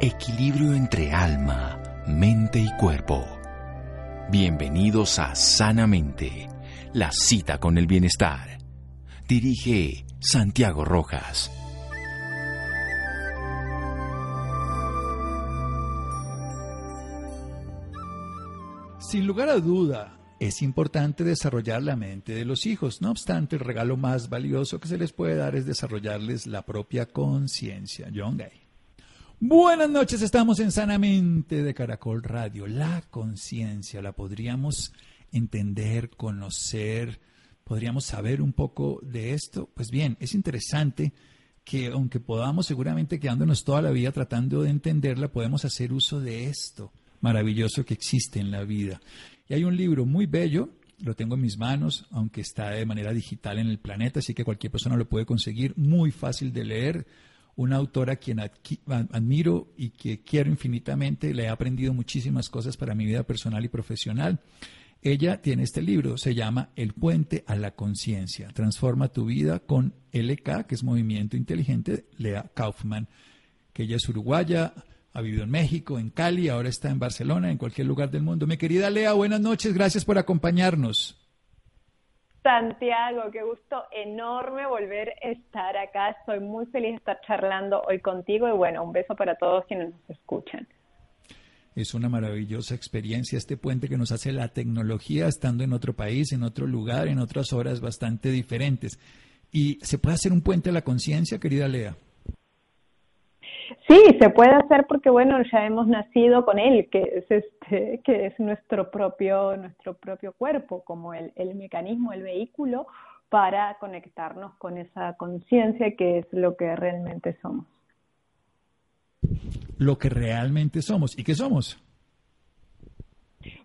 Equilibrio entre alma, mente y cuerpo. Bienvenidos a Sanamente, la cita con el bienestar. Dirige Santiago Rojas. Sin lugar a duda, es importante desarrollar la mente de los hijos. No obstante, el regalo más valioso que se les puede dar es desarrollarles la propia conciencia. John Gay. Buenas noches, estamos en Sanamente de Caracol Radio. La conciencia la podríamos entender, conocer, podríamos saber un poco de esto. Pues bien, es interesante que aunque podamos seguramente quedándonos toda la vida tratando de entenderla, podemos hacer uso de esto maravilloso que existe en la vida. Y hay un libro muy bello, lo tengo en mis manos, aunque está de manera digital en el planeta, así que cualquier persona lo puede conseguir, muy fácil de leer. Una autora a quien admiro y que quiero infinitamente, le he aprendido muchísimas cosas para mi vida personal y profesional. Ella tiene este libro, se llama El puente a la conciencia. Transforma tu vida con LK, que es Movimiento Inteligente, Lea Kaufman, que ella es uruguaya, ha vivido en México, en Cali, ahora está en Barcelona, en cualquier lugar del mundo. Mi querida Lea, buenas noches, gracias por acompañarnos. Santiago, qué gusto enorme volver a estar acá. Estoy muy feliz de estar charlando hoy contigo y bueno, un beso para todos quienes nos escuchan. Es una maravillosa experiencia este puente que nos hace la tecnología estando en otro país, en otro lugar, en otras horas bastante diferentes. ¿Y se puede hacer un puente a la conciencia, querida Lea? Sí, se puede hacer porque bueno, ya hemos nacido con él, que es este, que es nuestro propio, nuestro propio cuerpo, como el, el mecanismo, el vehículo para conectarnos con esa conciencia que es lo que realmente somos. Lo que realmente somos. ¿Y qué somos?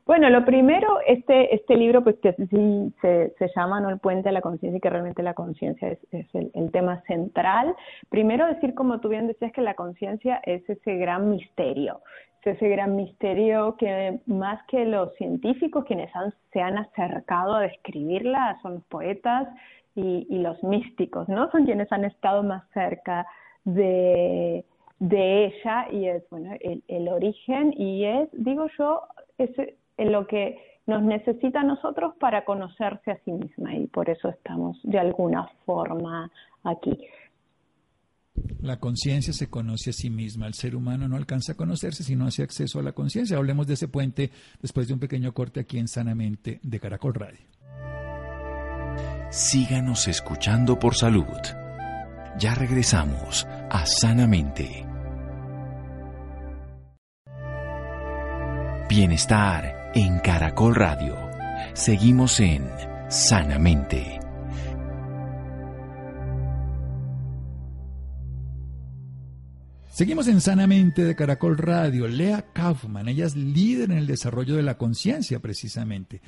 Bueno, lo primero, este, este libro, pues que sí se, se llama ¿no? El puente a la conciencia y que realmente la conciencia es, el, tema central. Primero decir, como tú bien decías, que la conciencia es ese gran misterio, es ese gran misterio que más que los científicos, quienes han, se han acercado a describirla, son los poetas y, los místicos, ¿no? Son quienes han estado más cerca de, de ella y es, bueno, el, el origen y es, digo yo, es en lo que nos necesita a nosotros para conocerse a sí misma y por eso estamos de alguna forma aquí. La conciencia se conoce a sí misma. El ser humano no alcanza a conocerse si no hace acceso a la conciencia. Hablemos de ese puente después de un pequeño corte aquí en Sanamente de Caracol Radio. Síganos escuchando por salud. Ya regresamos a Sanamente. Bienestar en Caracol Radio. Seguimos en Sanamente. Seguimos en Sanamente de Caracol Radio. Lea Kaufman, ella es líder en el desarrollo de la conciencia precisamente,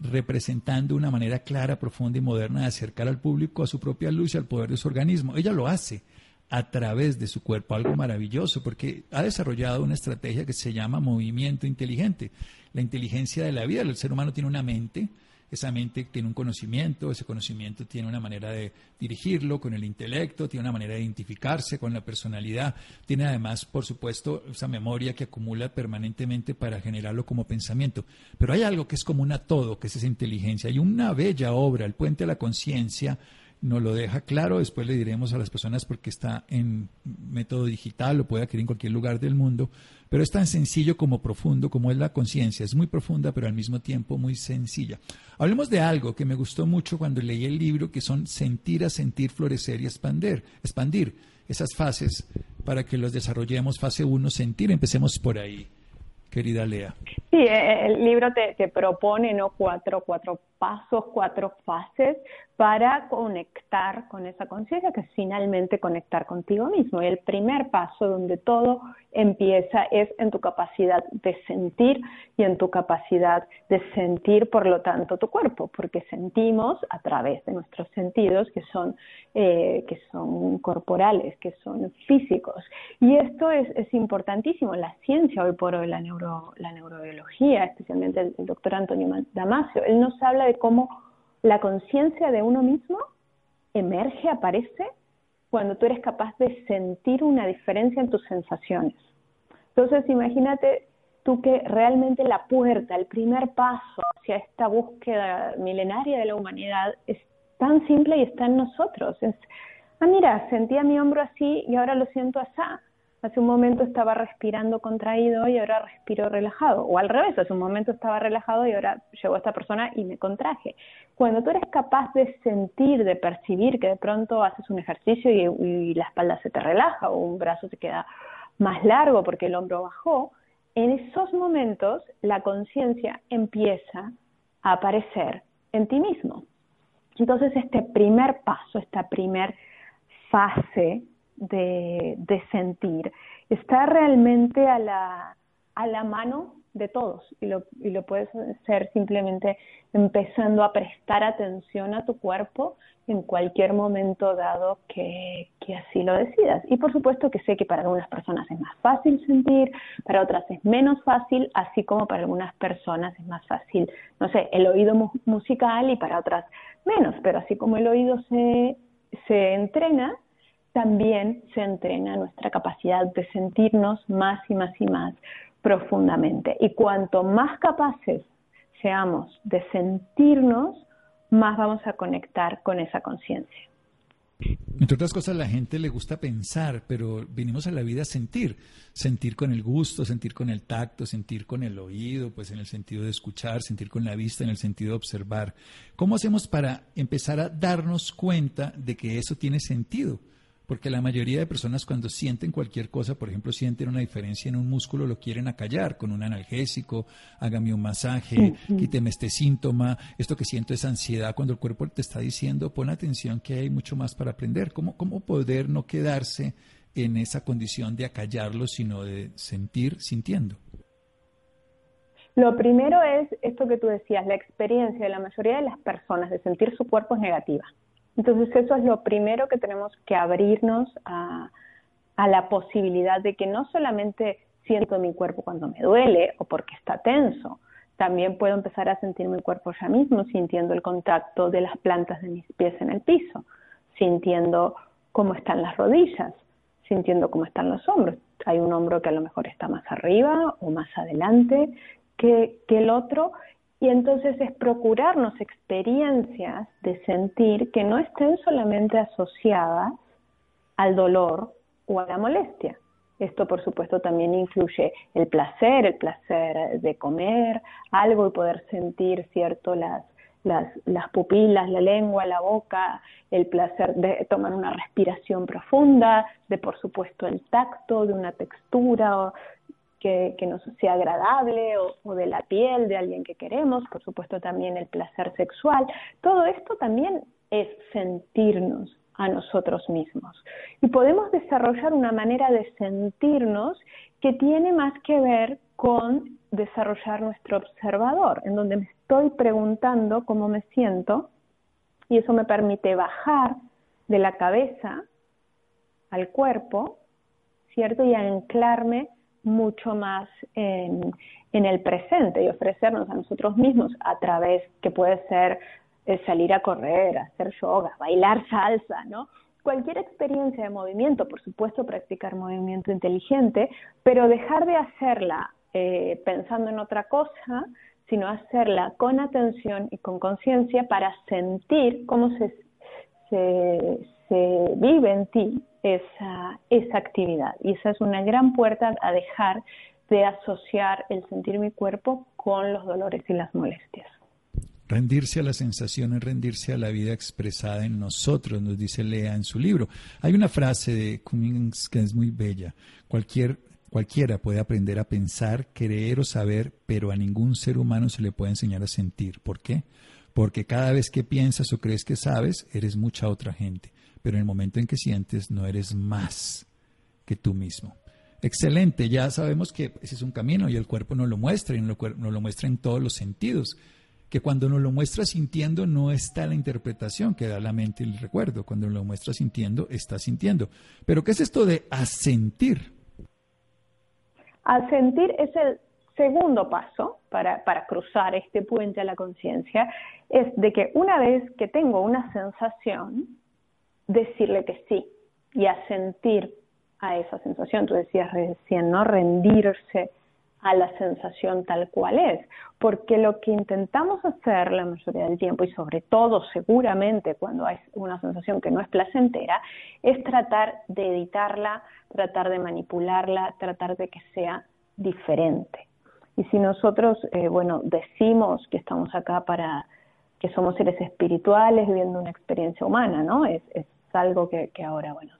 representando una manera clara, profunda y moderna de acercar al público a su propia luz y al poder de su organismo. Ella lo hace a través de su cuerpo, algo maravilloso, porque ha desarrollado una estrategia que se llama movimiento inteligente. La inteligencia de la vida, el ser humano tiene una mente, esa mente tiene un conocimiento, ese conocimiento tiene una manera de dirigirlo con el intelecto, tiene una manera de identificarse con la personalidad, tiene además, por supuesto, esa memoria que acumula permanentemente para generarlo como pensamiento. Pero hay algo que es común a todo, que es esa inteligencia. Hay una bella obra, El puente a la conciencia, nos lo deja claro, después le diremos a las personas porque está en método digital, lo puede adquirir en cualquier lugar del mundo, pero es tan sencillo como profundo como es la conciencia, es muy profunda pero al mismo tiempo muy sencilla. Hablemos de algo que me gustó mucho cuando leí el libro, que son sentir a sentir, florecer y expandir, expandir esas fases para que los desarrollemos. Fase 1, sentir, empecemos por ahí querida Lea. Sí, eh, el libro te, te, propone ¿no? cuatro, cuatro pasos, cuatro fases para conectar con esa conciencia, que es finalmente conectar contigo mismo. Y el primer paso donde todo empieza es en tu capacidad de sentir y en tu capacidad de sentir, por lo tanto, tu cuerpo, porque sentimos a través de nuestros sentidos que son, eh, que son corporales, que son físicos. Y esto es, es importantísimo. La ciencia hoy por hoy, la, neuro, la neurobiología, especialmente el, el doctor Antonio Damasio, él nos habla de cómo la conciencia de uno mismo emerge, aparece, cuando tú eres capaz de sentir una diferencia en tus sensaciones. Entonces, imagínate tú que realmente la puerta, el primer paso hacia esta búsqueda milenaria de la humanidad es tan simple y está en nosotros. Es, ah, mira, sentía mi hombro así y ahora lo siento así. Hace un momento estaba respirando contraído y ahora respiro relajado. O al revés, hace un momento estaba relajado y ahora llegó esta persona y me contraje. Cuando tú eres capaz de sentir, de percibir que de pronto haces un ejercicio y, la espalda se te relaja o un brazo se queda más largo porque el hombro bajó, en esos momentos la conciencia empieza a aparecer en ti mismo. Entonces este primer paso, esta primer fase de, sentir, está realmente a la, a la mano de todos y lo, y lo puedes hacer simplemente empezando a prestar atención a tu cuerpo en cualquier momento dado que, que, así lo decidas. Y por supuesto que sé que para algunas personas es más fácil sentir, para otras es menos fácil, así como para algunas personas es más fácil, no sé, el oído musical y para otras menos, pero así como el oído se, se entrena, también se entrena nuestra capacidad de sentirnos más y más y más profundamente. Y cuanto más capaces seamos de sentirnos, más vamos a conectar con esa conciencia. Entre otras cosas, a la gente le gusta pensar, pero vinimos a la vida a sentir. Sentir con el gusto, sentir con el tacto, sentir con el oído, pues en el sentido de escuchar, sentir con la vista, en el sentido de observar. ¿Cómo hacemos para empezar a darnos cuenta de que eso tiene sentido? Porque la mayoría de personas cuando sienten cualquier cosa, por ejemplo, sienten una diferencia en un músculo, lo quieren acallar con un analgésico, hágame un masaje, quíteme este síntoma, esto que siento es ansiedad, cuando el cuerpo te está diciendo, pon atención que hay mucho más para aprender. ¿Cómo, cómo poder no quedarse en esa condición de acallarlo, sino de sentir sintiendo? Lo primero es esto que tú decías, la experiencia de la mayoría de las personas de sentir su cuerpo es negativa. Entonces eso es lo primero que tenemos que abrirnos a, la posibilidad de que no solamente siento mi cuerpo cuando me duele o porque está tenso, también puedo empezar a sentir mi cuerpo ya mismo sintiendo el contacto de las plantas de mis pies en el piso, sintiendo cómo están las rodillas, sintiendo cómo están los hombros. Hay un hombro que a lo mejor está más arriba o más adelante que, el otro y entonces es procurarnos experiencias de sentir que no estén solamente asociadas al dolor o a la molestia. Esto, por supuesto, también incluye el placer, el placer de comer algo y poder sentir, ¿cierto?, las, las, las, pupilas, la lengua, la boca, el placer de tomar una respiración profunda, de, por supuesto, el tacto, de una textura, que, nos sea agradable o, de la piel de alguien que queremos, por supuesto también el placer sexual. Todo esto también es sentirnos a nosotros mismos. Y podemos desarrollar una manera de sentirnos que tiene más que ver con desarrollar nuestro observador, en donde me estoy preguntando cómo me siento y eso me permite bajar de la cabeza al cuerpo, ¿cierto? Y anclarme mucho más en, el presente y ofrecernos a nosotros mismos a través que puede ser eh, salir a correr, hacer yoga, bailar salsa, ¿no? Cualquier experiencia de movimiento, por supuesto, practicar movimiento inteligente, pero dejar de hacerla eh, pensando en otra cosa, sino hacerla con atención y con conciencia para sentir cómo se, se, se vive en ti esa, esa actividad. Y esa es una gran puerta a dejar de asociar el sentir mi cuerpo con los dolores y las molestias. Rendirse a las sensaciones, rendirse a la vida expresada en nosotros, nos dice Lea en su libro. Hay una frase de Cummings que es muy bella. Cualquier, cualquiera puede aprender a pensar, creer o saber, pero a ningún ser humano se le puede enseñar a sentir. ¿Por qué? Porque cada vez que piensas o crees que sabes, eres mucha otra gente pero en el momento en que sientes no eres más que tú mismo. Excelente, ya sabemos que ese es un camino y el cuerpo nos lo muestra y nos lo, muestra en todos los sentidos. Que cuando nos lo muestra sintiendo no está la interpretación que da la mente y el recuerdo. Cuando nos lo muestra sintiendo, está sintiendo. Pero ¿qué es esto de asentir? Asentir es el segundo paso para, para cruzar este puente a la conciencia. Es de que una vez que tengo una sensación, decirle que sí y a sentir a esa sensación. Tú decías recién, ¿no? Rendirse a la sensación tal cual es, porque lo que intentamos hacer la mayoría del tiempo y sobre todo seguramente cuando hay una sensación que no es placentera, es tratar de editarla, tratar de manipularla, tratar de que sea diferente. Y si nosotros, eh, bueno, decimos que estamos acá para, que somos seres espirituales viviendo una experiencia humana, ¿no? Es, es algo que, que ahora, bueno,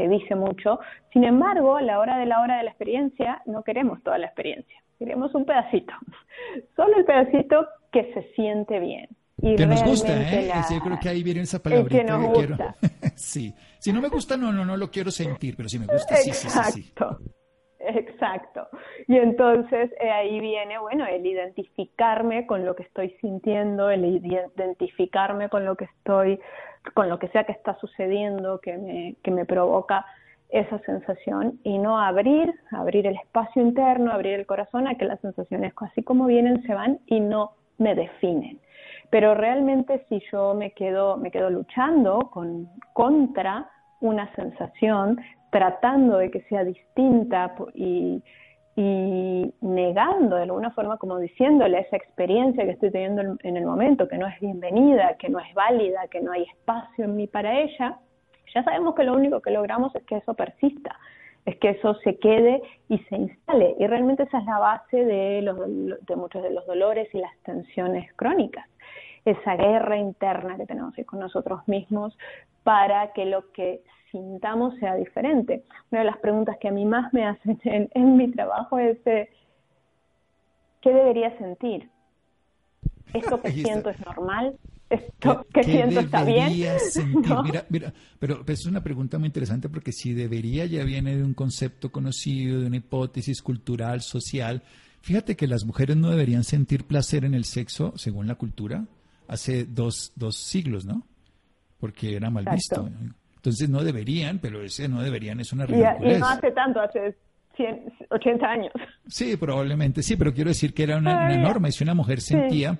se dice mucho. Sin embargo, a la hora de la hora de la experiencia, no queremos toda la experiencia, queremos un pedacito, solo el pedacito que se siente bien. Y que nos gusta, ¿eh? yo creo que ahí viene esa palabrita que, nos gusta. sí. Si no me gusta, no, no, no lo quiero sentir, pero si me gusta, sí, sí, sí, sí. Exacto. Y entonces eh, ahí viene, bueno, el identificarme con lo que estoy sintiendo, el identificarme con lo que estoy con lo que sea que está sucediendo que me, que me provoca esa sensación y no abrir, abrir el espacio interno, abrir el corazón a que las sensaciones así como vienen se van y no me definen. Pero realmente si yo me quedo, me quedo luchando con, contra una sensación, tratando de que sea distinta y, y negando de alguna forma, como diciéndole esa experiencia que estoy teniendo en el momento, que no es bienvenida, que no es válida, que no hay espacio en mí para ella, ya sabemos que lo único que logramos es que eso persista, es que eso se quede y se instale. Y realmente esa es la base de, los, de muchos de los dolores y las tensiones crónicas, esa guerra interna que tenemos con nosotros mismos para que lo que sintamos sea diferente. Una de las preguntas que a mí más me hacen en, mi trabajo es, eh, ¿qué debería sentir? ¿Esto que siento es normal? ¿Esto que siento está bien? Mira, mira, pero es una pregunta muy interesante porque si debería ya viene de un concepto conocido, de una hipótesis cultural, social. Fíjate que las mujeres no deberían sentir placer en el sexo, según la cultura, hace dos, dos siglos, ¿no? Porque era mal visto. Entonces no deberían, pero ese no deberían es una ridiculez. Y, no hace tanto, hace 80 años. Sí, probablemente sí, pero quiero decir que era una, norma y si una mujer sentía,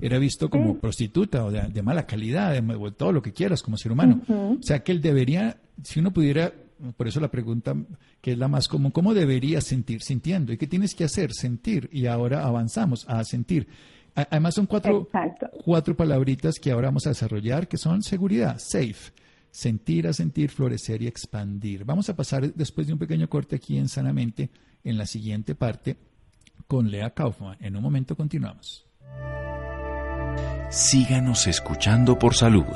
era visto como prostituta o de, mala calidad, de, todo lo que quieras como ser humano. O sea que él debería, si uno pudiera, por eso la pregunta que es la más común, ¿cómo debería sentir? Sintiendo. ¿Y qué tienes que hacer? Sentir. Y ahora avanzamos a sentir. Además son cuatro, cuatro palabritas que ahora vamos a desarrollar que son seguridad, safe sentir a sentir, florecer y expandir. Vamos a pasar después de un pequeño corte aquí en Sanamente, en la siguiente parte, con Lea Kaufman. En un momento continuamos. Síganos escuchando por salud.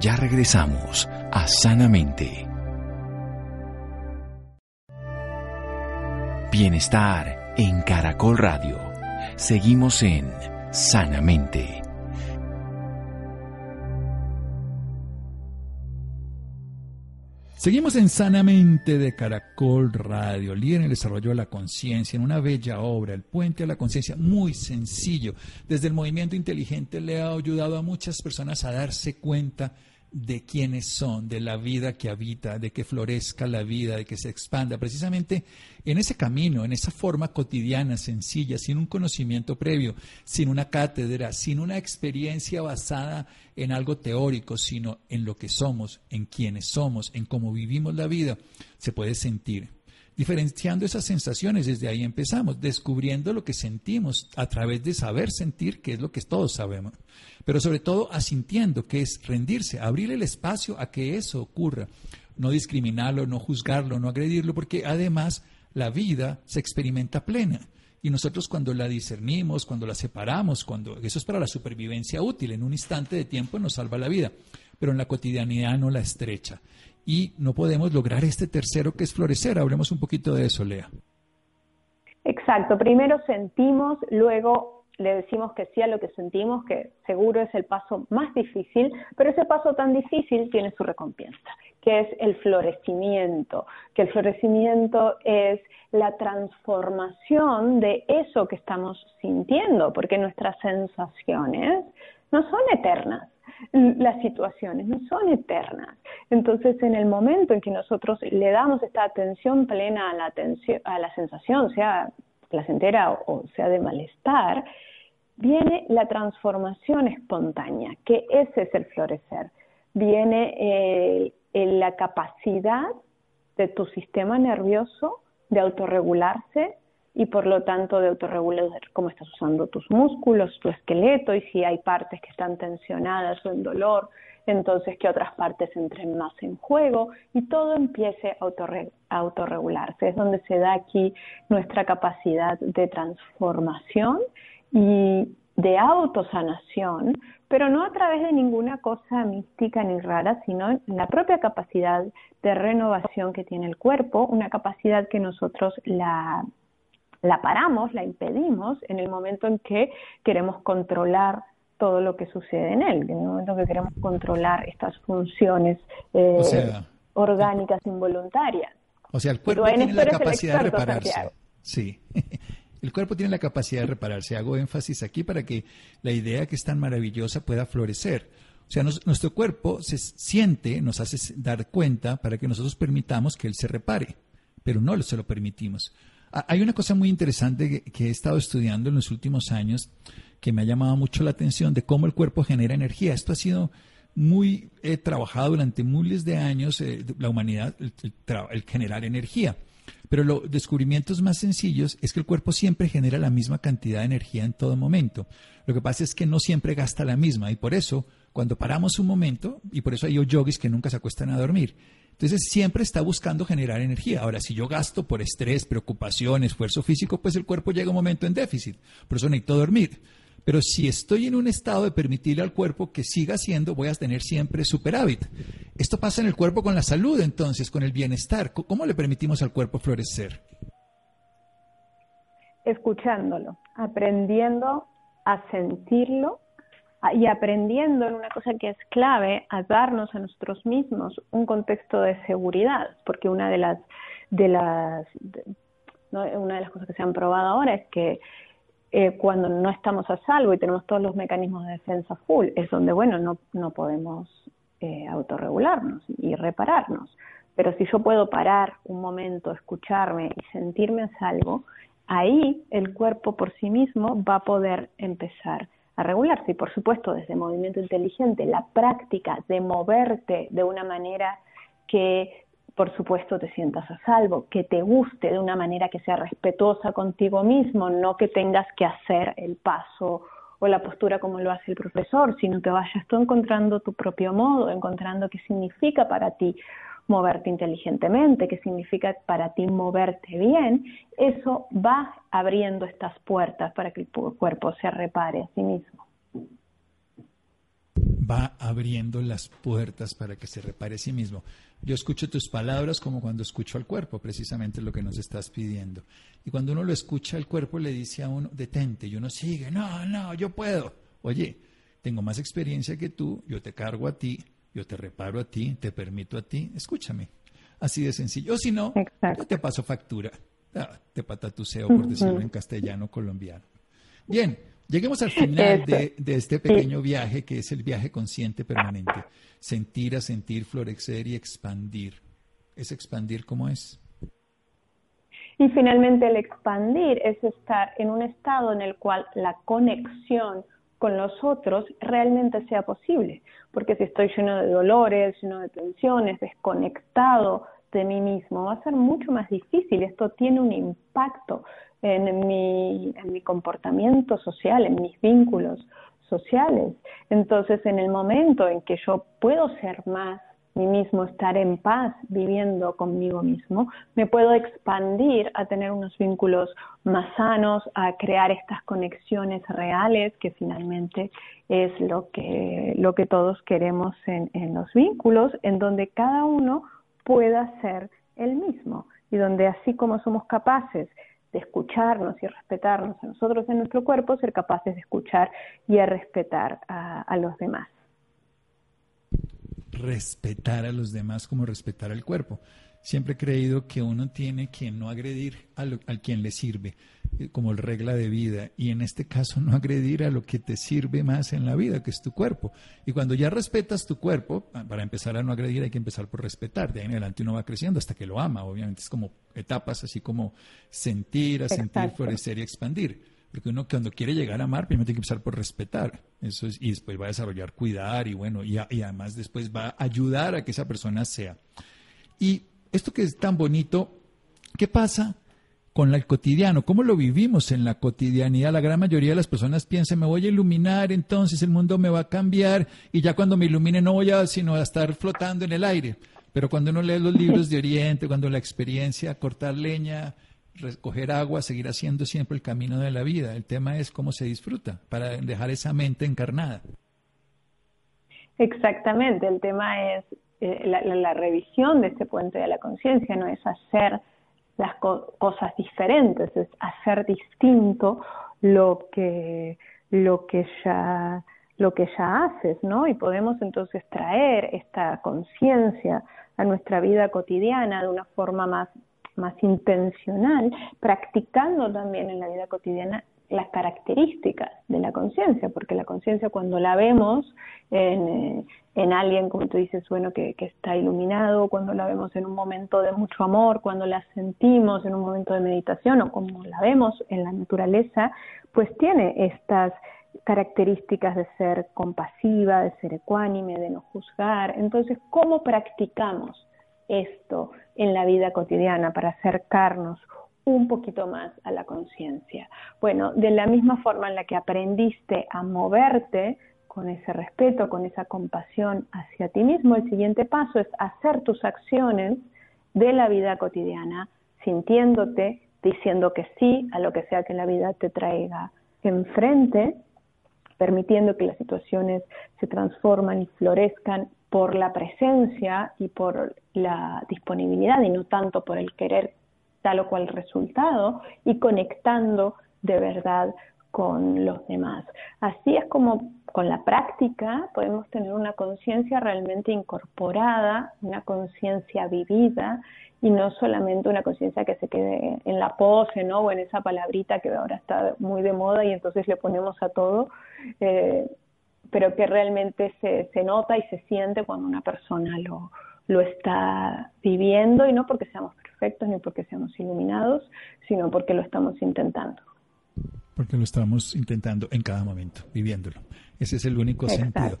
Ya regresamos a Sanamente. Bienestar en Caracol Radio. Seguimos en Sanamente. Seguimos en Sanamente de Caracol Radio, líder en el desarrollo de la conciencia, en una bella obra, El Puente a la Conciencia, muy sencillo. Desde el movimiento inteligente le ha ayudado a muchas personas a darse cuenta de quiénes son, de la vida que habita, de que florezca la vida, de que se expanda, precisamente en ese camino, en esa forma cotidiana, sencilla, sin un conocimiento previo, sin una cátedra, sin una experiencia basada en algo teórico, sino en lo que somos, en quiénes somos, en cómo vivimos la vida, se puede sentir. Diferenciando esas sensaciones, desde ahí empezamos, descubriendo lo que sentimos a través de saber sentir, que es lo que todos sabemos pero sobre todo asintiendo, que es rendirse, abrir el espacio a que eso ocurra, no discriminarlo, no juzgarlo, no agredirlo, porque además la vida se experimenta plena. Y nosotros cuando la discernimos, cuando la separamos, cuando eso es para la supervivencia útil, en un instante de tiempo nos salva la vida, pero en la cotidianidad no la estrecha. Y no podemos lograr este tercero que es florecer. Hablemos un poquito de eso, Lea. Exacto. Primero sentimos, luego le decimos que sí a lo que sentimos, que seguro es el paso más difícil, pero ese paso tan difícil tiene su recompensa, que es el florecimiento, que el florecimiento es la transformación de eso que estamos sintiendo, porque nuestras sensaciones no son eternas, las situaciones no son eternas. Entonces, en el momento en que nosotros le damos esta atención plena a la, atención, a la sensación, sea placentera o sea de malestar, viene la transformación espontánea, que ese es el florecer. Viene eh, la capacidad de tu sistema nervioso de autorregularse y por lo tanto de autorregular cómo estás usando tus músculos, tu esqueleto y si hay partes que están tensionadas o en dolor, entonces que otras partes entren más en juego y todo empiece a autorregularse. Es donde se da aquí nuestra capacidad de transformación y de autosanación, pero no a través de ninguna cosa mística ni rara, sino en la propia capacidad de renovación que tiene el cuerpo, una capacidad que nosotros la, la paramos, la impedimos en el momento en que queremos controlar todo lo que sucede en él, en el momento que queremos controlar estas funciones eh, orgánicas involuntarias. O sea, el cuerpo tiene la capacidad de repararse. Sí. El cuerpo tiene la capacidad de repararse. Hago énfasis aquí para que la idea que es tan maravillosa pueda florecer. O sea, nuestro cuerpo se siente, nos hace dar cuenta para que nosotros permitamos que él se repare, pero no se lo permitimos. Hay una cosa muy interesante que he estado estudiando en los últimos años que me ha llamado mucho la atención de cómo el cuerpo genera energía. Esto ha sido muy trabajado durante miles de años, eh, la humanidad, el, generar energía. Pero los descubrimientos más sencillos es que el cuerpo siempre genera la misma cantidad de energía en todo momento. Lo que pasa es que no siempre gasta la misma y por eso cuando paramos un momento, y por eso hay yogis que nunca se acuestan a dormir, entonces siempre está buscando generar energía. Ahora, si yo gasto por estrés, preocupación, esfuerzo físico, pues el cuerpo llega un momento en déficit. Por eso necesito dormir. Pero si estoy en un estado de permitirle al cuerpo que siga haciendo, voy a tener siempre superávit. Esto pasa en el cuerpo con la salud, entonces, con el bienestar. ¿Cómo le permitimos al cuerpo florecer? Escuchándolo, aprendiendo a sentirlo y aprendiendo en una cosa que es clave, a darnos a nosotros mismos un contexto de seguridad, porque una de las, de las, una de las cosas que se han probado ahora es que eh, cuando no estamos a salvo y tenemos todos los mecanismos de defensa full, es donde, bueno, no, no podemos eh, autorregularnos y repararnos. Pero si yo puedo parar un momento, escucharme y sentirme a salvo, ahí el cuerpo por sí mismo va a poder empezar a regularse. Y por supuesto, desde movimiento inteligente, la práctica de moverte de una manera que por supuesto te sientas a salvo, que te guste de una manera que sea respetuosa contigo mismo, no que tengas que hacer el paso o la postura como lo hace el profesor, sino que vayas tú encontrando tu propio modo, encontrando qué significa para ti moverte inteligentemente, qué significa para ti moverte bien, eso va abriendo estas puertas para que el cuerpo se repare a sí mismo va abriendo las puertas para que se repare a sí mismo. Yo escucho tus palabras como cuando escucho al cuerpo, precisamente lo que nos estás pidiendo. Y cuando uno lo escucha, el cuerpo le dice a uno, detente, y uno sigue, no, no, yo puedo. Oye, tengo más experiencia que tú, yo te cargo a ti, yo te reparo a ti, te permito a ti, escúchame. Así de sencillo. O si no, yo te paso factura. Ah, te patatuseo, por decirlo en castellano colombiano. Bien, Lleguemos al final de, este pequeño viaje que es el viaje consciente permanente. Sentir a sentir, florecer y expandir. ¿Es expandir cómo es? Y finalmente el expandir es estar en un estado en el cual la conexión con los otros realmente sea posible. Porque si estoy lleno de dolores, lleno de tensiones, desconectado de mí mismo, va a ser mucho más difícil. Esto tiene un impacto en mi, en mi comportamiento social, en mis vínculos sociales. Entonces, en el momento en que yo puedo ser más mí mismo, estar en paz viviendo conmigo mismo, me puedo expandir a tener unos vínculos más sanos, a crear estas conexiones reales que finalmente es lo que, lo que todos queremos en, en los vínculos, en donde cada uno pueda ser el mismo y donde así como somos capaces de escucharnos y respetarnos a nosotros en nuestro cuerpo, ser capaces de escuchar y a respetar a, los demás. Respetar a los demás como respetar al cuerpo. Siempre he creído que uno tiene que no agredir a, a quien le sirve, eh, como regla de vida, y en este caso no agredir a lo que te sirve más en la vida, que es tu cuerpo. Y cuando ya respetas tu cuerpo, ah, para empezar a no agredir hay que empezar por respetar, de ahí en adelante uno va creciendo hasta que lo ama, obviamente es como etapas, así como sentir, a sentir, florecer y expandir. Porque uno cuando quiere llegar a amar, primero tiene que empezar por respetar. Eso es, y después va a desarrollar cuidar y bueno, y, y además después va a ayudar a que esa persona sea. Y esto que es tan bonito, ¿qué pasa con el cotidiano? ¿Cómo lo vivimos en la cotidianidad? La gran mayoría de las personas piensan, me voy a iluminar, entonces el mundo me va a cambiar y ya cuando me ilumine no voy a sino a estar flotando en el aire. Pero cuando uno lee los libros de Oriente, cuando la experiencia, cortar leña, recoger agua, seguir haciendo siempre el camino de la vida. El tema es cómo se disfruta para dejar esa mente encarnada. Exactamente, el tema es eh, la, revisión de este puente de la conciencia, no es hacer las cosas diferentes, es hacer distinto lo que, lo que ya lo que ya haces, ¿no? Y podemos entonces traer esta conciencia a nuestra vida cotidiana de una forma más, más intencional, practicando también en la vida cotidiana las características de la conciencia, porque la conciencia cuando la vemos en, eh, en, alguien, como tú dices, bueno, que, que, está iluminado, cuando la vemos en un momento de mucho amor, cuando la sentimos en un momento de meditación o como la vemos en la naturaleza, pues tiene estas características de ser compasiva, de ser ecuánime, de no juzgar. Entonces, ¿cómo practicamos esto en la vida cotidiana para acercarnos un poquito más a la conciencia. Bueno, de la misma forma en la que aprendiste a moverte con ese respeto, con esa compasión hacia ti mismo, el siguiente paso es hacer tus acciones de la vida cotidiana, sintiéndote, diciendo que sí a lo que sea que la vida te traiga enfrente, permitiendo que las situaciones se transforman y florezcan por la presencia y por la disponibilidad y no tanto por el querer tal o cual resultado y conectando de verdad con los demás. Así es como con la práctica podemos tener una conciencia realmente incorporada, una conciencia vivida y no solamente una conciencia que se quede en la pose, ¿no? O en esa palabrita que ahora está muy de moda y entonces le ponemos a todo, eh, pero que realmente se, se nota y se siente cuando una persona lo, lo está viviendo y no porque seamos perfectos ni porque seamos iluminados, sino porque lo estamos intentando. Porque lo estamos intentando en cada momento, viviéndolo. Ese es el único sentido.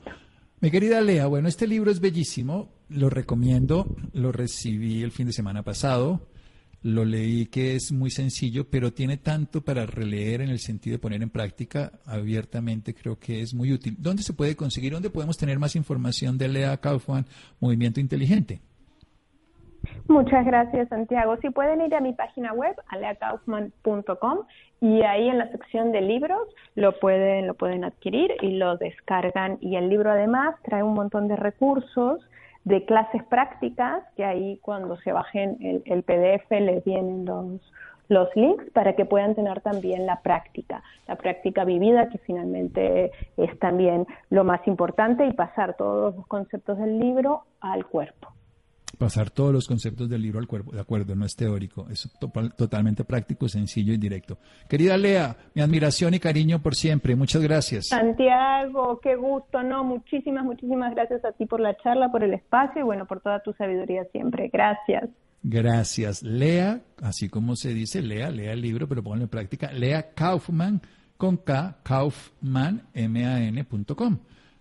Mi querida Lea, bueno, este libro es bellísimo, lo recomiendo, lo recibí el fin de semana pasado lo leí que es muy sencillo, pero tiene tanto para releer en el sentido de poner en práctica abiertamente, creo que es muy útil. ¿Dónde se puede conseguir? ¿Dónde podemos tener más información de Lea Kaufman, Movimiento Inteligente? Muchas gracias, Santiago. Si pueden ir a mi página web, aleakaufman.com, y ahí en la sección de libros lo pueden, lo pueden adquirir y lo descargan. Y el libro además trae un montón de recursos de clases prácticas, que ahí cuando se bajen el, PDF les vienen los, los links para que puedan tener también la práctica, la práctica vivida, que finalmente es también lo más importante, y pasar todos los conceptos del libro al cuerpo pasar todos los conceptos del libro al cuerpo, de acuerdo, no es teórico, es totalmente práctico, sencillo y directo. Querida Lea, mi admiración y cariño por siempre, muchas gracias. Santiago, qué gusto, no, muchísimas, muchísimas gracias a ti por la charla, por el espacio y bueno, por toda tu sabiduría siempre. Gracias. Gracias. Lea, así como se dice, lea, lea el libro, pero pónganlo en práctica, Lea Kaufman con K, Kaufman, M-A-N.com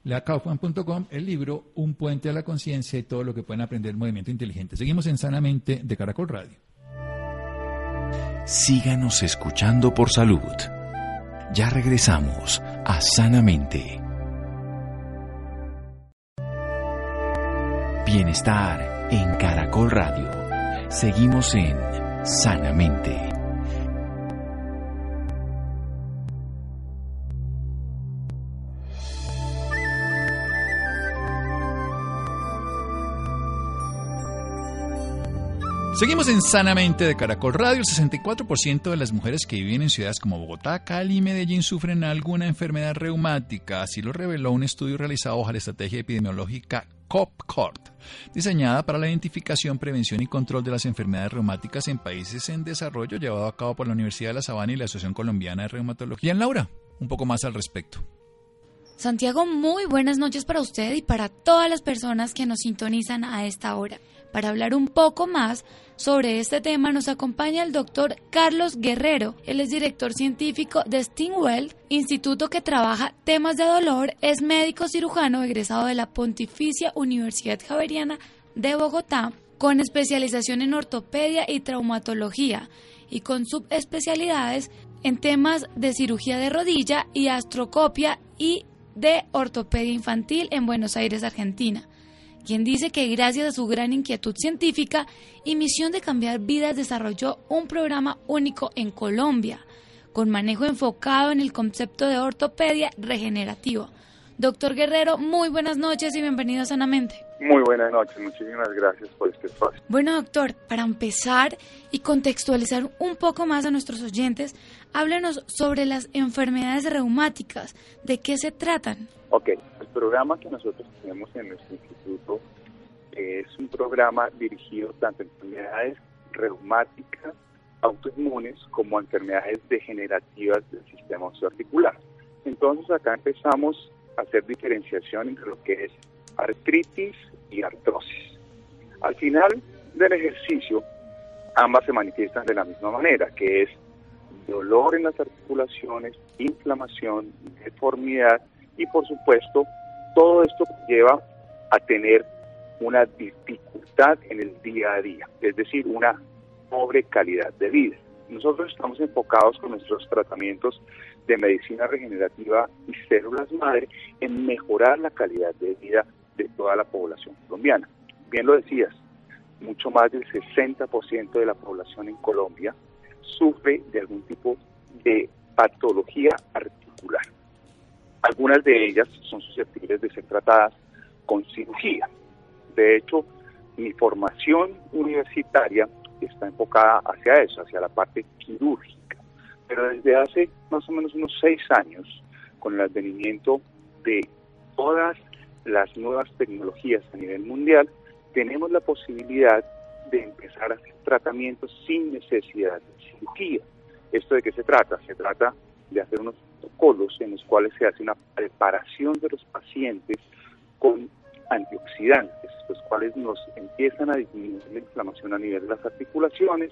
leakaufman.com, el libro Un puente a la conciencia y todo lo que pueden aprender del movimiento inteligente. Seguimos en Sanamente de Caracol Radio. Síganos escuchando por salud. Ya regresamos a Sanamente. Bienestar en Caracol Radio. Seguimos en Sanamente. Seguimos en Sanamente de Caracol Radio. El 64% de las mujeres que viven en ciudades como Bogotá, Cali y Medellín sufren alguna enfermedad reumática. Así lo reveló un estudio realizado bajo la estrategia epidemiológica COPCORT, diseñada para la identificación, prevención y control de las enfermedades reumáticas en países en desarrollo, llevado a cabo por la Universidad de La Sabana y la Asociación Colombiana de Reumatología. En Laura, un poco más al respecto. Santiago, muy buenas noches para usted y para todas las personas que nos sintonizan a esta hora. Para hablar un poco más sobre este tema nos acompaña el doctor Carlos Guerrero. Él es director científico de Stingwell, instituto que trabaja temas de dolor, es médico cirujano egresado de la Pontificia Universidad Javeriana de Bogotá con especialización en ortopedia y traumatología y con subespecialidades en temas de cirugía de rodilla y astrocopia y de ortopedia infantil en Buenos Aires, Argentina, quien dice que gracias a su gran inquietud científica y misión de cambiar vidas desarrolló un programa único en Colombia, con manejo enfocado en el concepto de ortopedia regenerativa. Doctor Guerrero, muy buenas noches y bienvenido a Sanamente. Muy buenas noches, muchísimas gracias por este espacio. Bueno, doctor, para empezar y contextualizar un poco más a nuestros oyentes, háblenos sobre las enfermedades reumáticas. ¿De qué se tratan? Ok, el programa que nosotros tenemos en nuestro instituto es un programa dirigido tanto a enfermedades reumáticas, autoinmunes, como a enfermedades degenerativas del sistema osteoarticular. Entonces acá empezamos a hacer diferenciación entre lo que es artritis y artrosis. Al final del ejercicio, ambas se manifiestan de la misma manera, que es dolor en las articulaciones, inflamación, deformidad y por supuesto todo esto lleva a tener una dificultad en el día a día, es decir, una pobre calidad de vida. Nosotros estamos enfocados con nuestros tratamientos de medicina regenerativa y células madre en mejorar la calidad de vida de toda la población colombiana. Bien lo decías, mucho más del 60% de la población en Colombia sufre de algún tipo de patología articular. Algunas de ellas son susceptibles de ser tratadas con cirugía. De hecho, mi formación universitaria está enfocada hacia eso, hacia la parte quirúrgica. Pero desde hace más o menos unos seis años, con el advenimiento de todas las nuevas tecnologías a nivel mundial, tenemos la posibilidad de empezar a hacer tratamientos sin necesidad de cirugía. ¿Esto de qué se trata? Se trata de hacer unos protocolos en los cuales se hace una preparación de los pacientes con antioxidantes, los cuales nos empiezan a disminuir la inflamación a nivel de las articulaciones,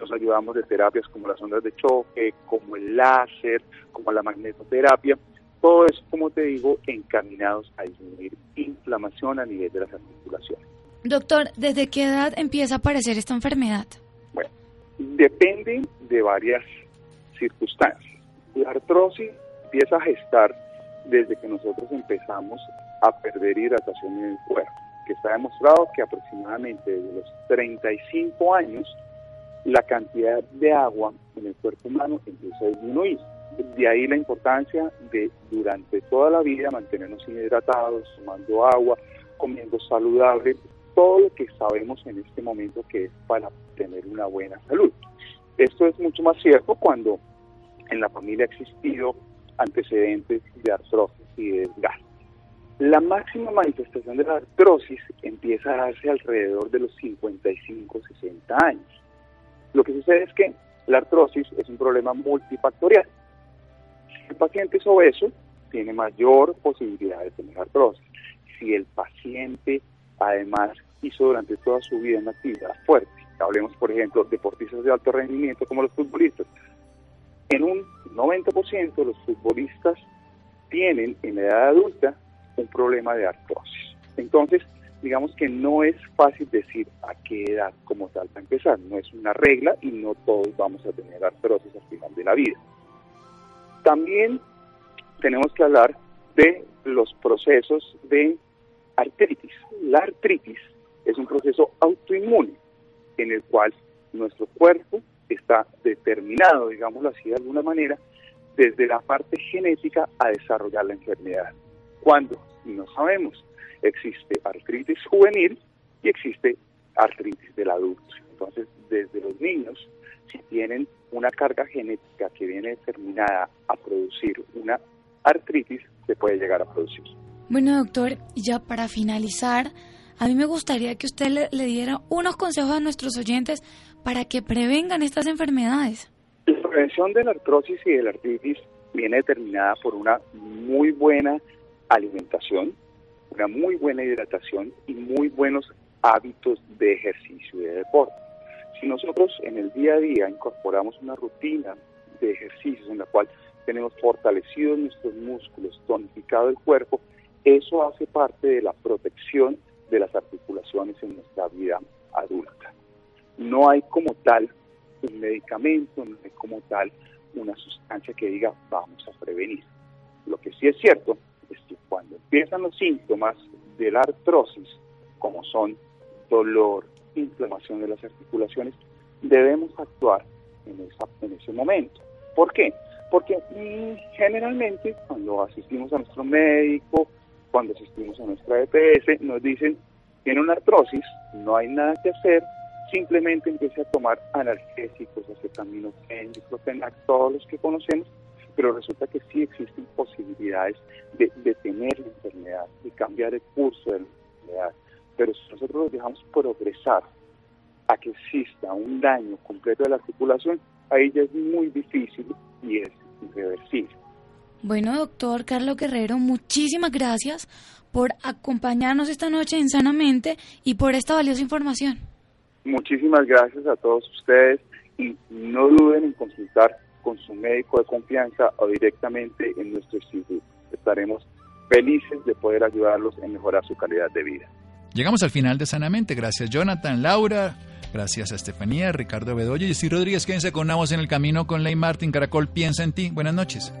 nos ayudamos de terapias como las ondas de choque, como el láser, como la magnetoterapia, todo eso, como te digo, encaminados a disminuir inflamación a nivel de las articulaciones. Doctor, ¿desde qué edad empieza a aparecer esta enfermedad? Bueno, depende de varias circunstancias. La artrosis empieza a gestar desde que nosotros empezamos a perder hidratación en el cuerpo, que está demostrado que aproximadamente desde los 35 años la cantidad de agua en el cuerpo humano empieza a disminuir. De ahí la importancia de durante toda la vida mantenernos hidratados, tomando agua, comiendo saludable, todo lo que sabemos en este momento que es para tener una buena salud. Esto es mucho más cierto cuando en la familia ha existido antecedentes de artrosis y de desgaste. La máxima manifestación de la artrosis empieza a darse alrededor de los 55, 60 años. Lo que sucede es que la artrosis es un problema multifactorial. Si el paciente es obeso, tiene mayor posibilidad de tener artrosis. Si el paciente además durante toda su vida una actividad fuerte, hablemos por ejemplo de deportistas de alto rendimiento como los futbolistas, en un 90% los futbolistas tienen en la edad adulta un problema de artrosis. Entonces, digamos que no es fácil decir a qué edad como tal para empezar, no es una regla y no todos vamos a tener artrosis al final de la vida. También tenemos que hablar de los procesos de artritis. La artritis es un proceso autoinmune en el cual nuestro cuerpo está determinado, digámoslo así de alguna manera, desde la parte genética a desarrollar la enfermedad. ¿Cuándo? No sabemos. Existe artritis juvenil y existe artritis del adulto. Entonces, desde los niños, si tienen una carga genética que viene determinada a producir una artritis, se puede llegar a producir. Bueno, doctor, ya para finalizar, a mí me gustaría que usted le, diera unos consejos a nuestros oyentes para que prevengan estas enfermedades. La prevención de la artrosis y de la artritis viene determinada por una muy buena alimentación, una muy buena hidratación y muy buenos hábitos de ejercicio y de deporte. Si nosotros en el día a día incorporamos una rutina de ejercicios en la cual tenemos fortalecidos nuestros músculos, tonificado el cuerpo, eso hace parte de la protección de las articulaciones en nuestra vida adulta. No hay como tal un medicamento, no hay como tal una sustancia que diga vamos a prevenir. Lo que sí es cierto es que cuando empiezan los síntomas de la artrosis, como son dolor, inflamación de las articulaciones, debemos actuar en, esa, en ese momento. ¿Por qué? Porque mm, generalmente cuando asistimos a nuestro médico, cuando asistimos a nuestra EPS, nos dicen, tiene una artrosis, no hay nada que hacer, simplemente empiece a tomar analgésicos, acetaminofén, diclofenac, todos los que conocemos, pero resulta que sí existen posibilidades de detener la enfermedad, y cambiar el curso de la enfermedad. Pero si nosotros los dejamos progresar a que exista un daño completo de la articulación, ahí ya es muy difícil y es irreversible. Bueno, doctor Carlos Guerrero, muchísimas gracias por acompañarnos esta noche en Sanamente y por esta valiosa información. Muchísimas gracias a todos ustedes y no duden en consultar con su médico de confianza o directamente en nuestro instituto. Estaremos felices de poder ayudarlos en mejorar su calidad de vida. Llegamos al final de Sanamente. Gracias Jonathan, Laura, gracias a Estefanía, Ricardo Bedoya y Steve Rodríguez. Quédense con Namos en el camino con Ley Martin. Caracol piensa en ti. Buenas noches.